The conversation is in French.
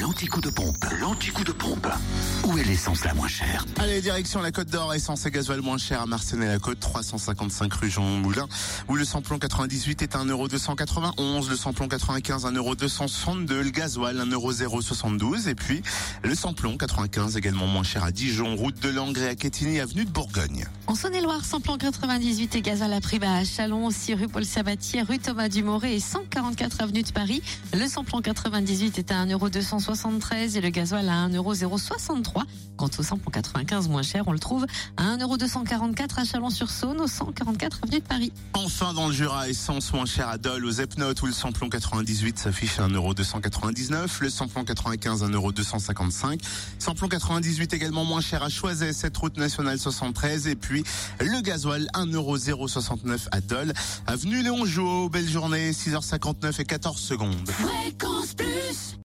L'anticoup de pompe, l'anticoup de pompe. Où est l'essence la moins chère Allez, direction la Côte d'Or, essence et gasoil moins cher à Marcenay-la-Côte, 355 rue Jean Moulin, où le samplon 98 est 1,291€, le samplon 95 1,262€, le gasoil 1,072€ et puis le samplon 95 également moins cher à Dijon, route de Langres et à Quetigny, avenue de Bourgogne. En Saône-et-Loire, samplon 98 et gasoil à prix à Chalon, aussi rue Paul Sabatier, rue Thomas Dumoré et 144 avenue de Paris. Le samplon 98 est à 1,273€ et le gasoil à 1,063€. Quant au samplon 95 moins cher, on le trouve à 1,244€ à Chalon-sur-Saône, au 144 avenue de Paris. Enfin dans le Jura, essence moins chère à Dole, aux Epnotes, où le samplon 98 s'affiche à 1,299€, le samplon 95 1,255€, samplon 98 également moins cher à Choiset, cette route nationale 73, et puis le gasoil 1,069€ à Dole, avenue Léon Jouot, belle journée, 6h59 et 14 secondes. Fréquence plus